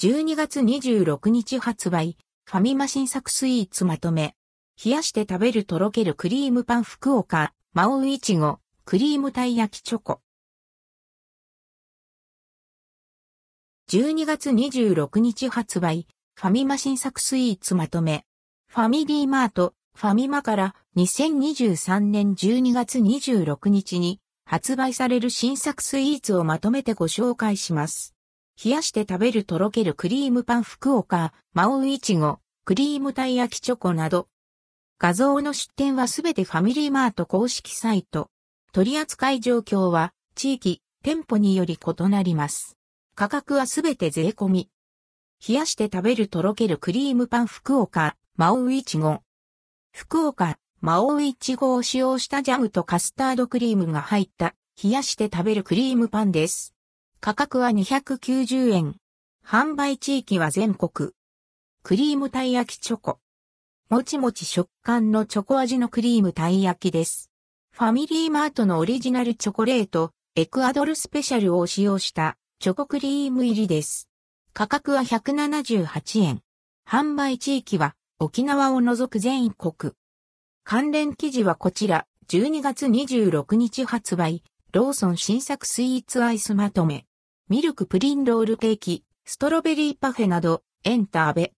12月26日発売、ファミマ新作スイーツまとめ。冷やして食べるとろけるクリームパン福岡、マオウイチゴ、クリームたい焼きチョコ。12月26日発売、ファミマ新作スイーツまとめ。ファミリーマート、ファミマから2023年12月26日に発売される新作スイーツをまとめてご紹介します。冷やして食べるとろけるクリームパン福岡、マオウイチゴ、クリームたい焼きチョコなど。画像の出展はすべてファミリーマート公式サイト。取扱い状況は地域、店舗により異なります。価格はすべて税込み。冷やして食べるとろけるクリームパン福岡、マオウイチゴ。福岡、マオウイチゴを使用したジャムとカスタードクリームが入った冷やして食べるクリームパンです。価格は290円。販売地域は全国。クリームたい焼きチョコ。もちもち食感のチョコ味のクリームたい焼きです。ファミリーマートのオリジナルチョコレート、エクアドルスペシャルを使用したチョコクリーム入りです。価格は178円。販売地域は沖縄を除く全国。関連記事はこちら、12月26日発売、ローソン新作スイーツアイスまとめ。ミルクプリンロールケーキ、ストロベリーパフェなど、エンターベ。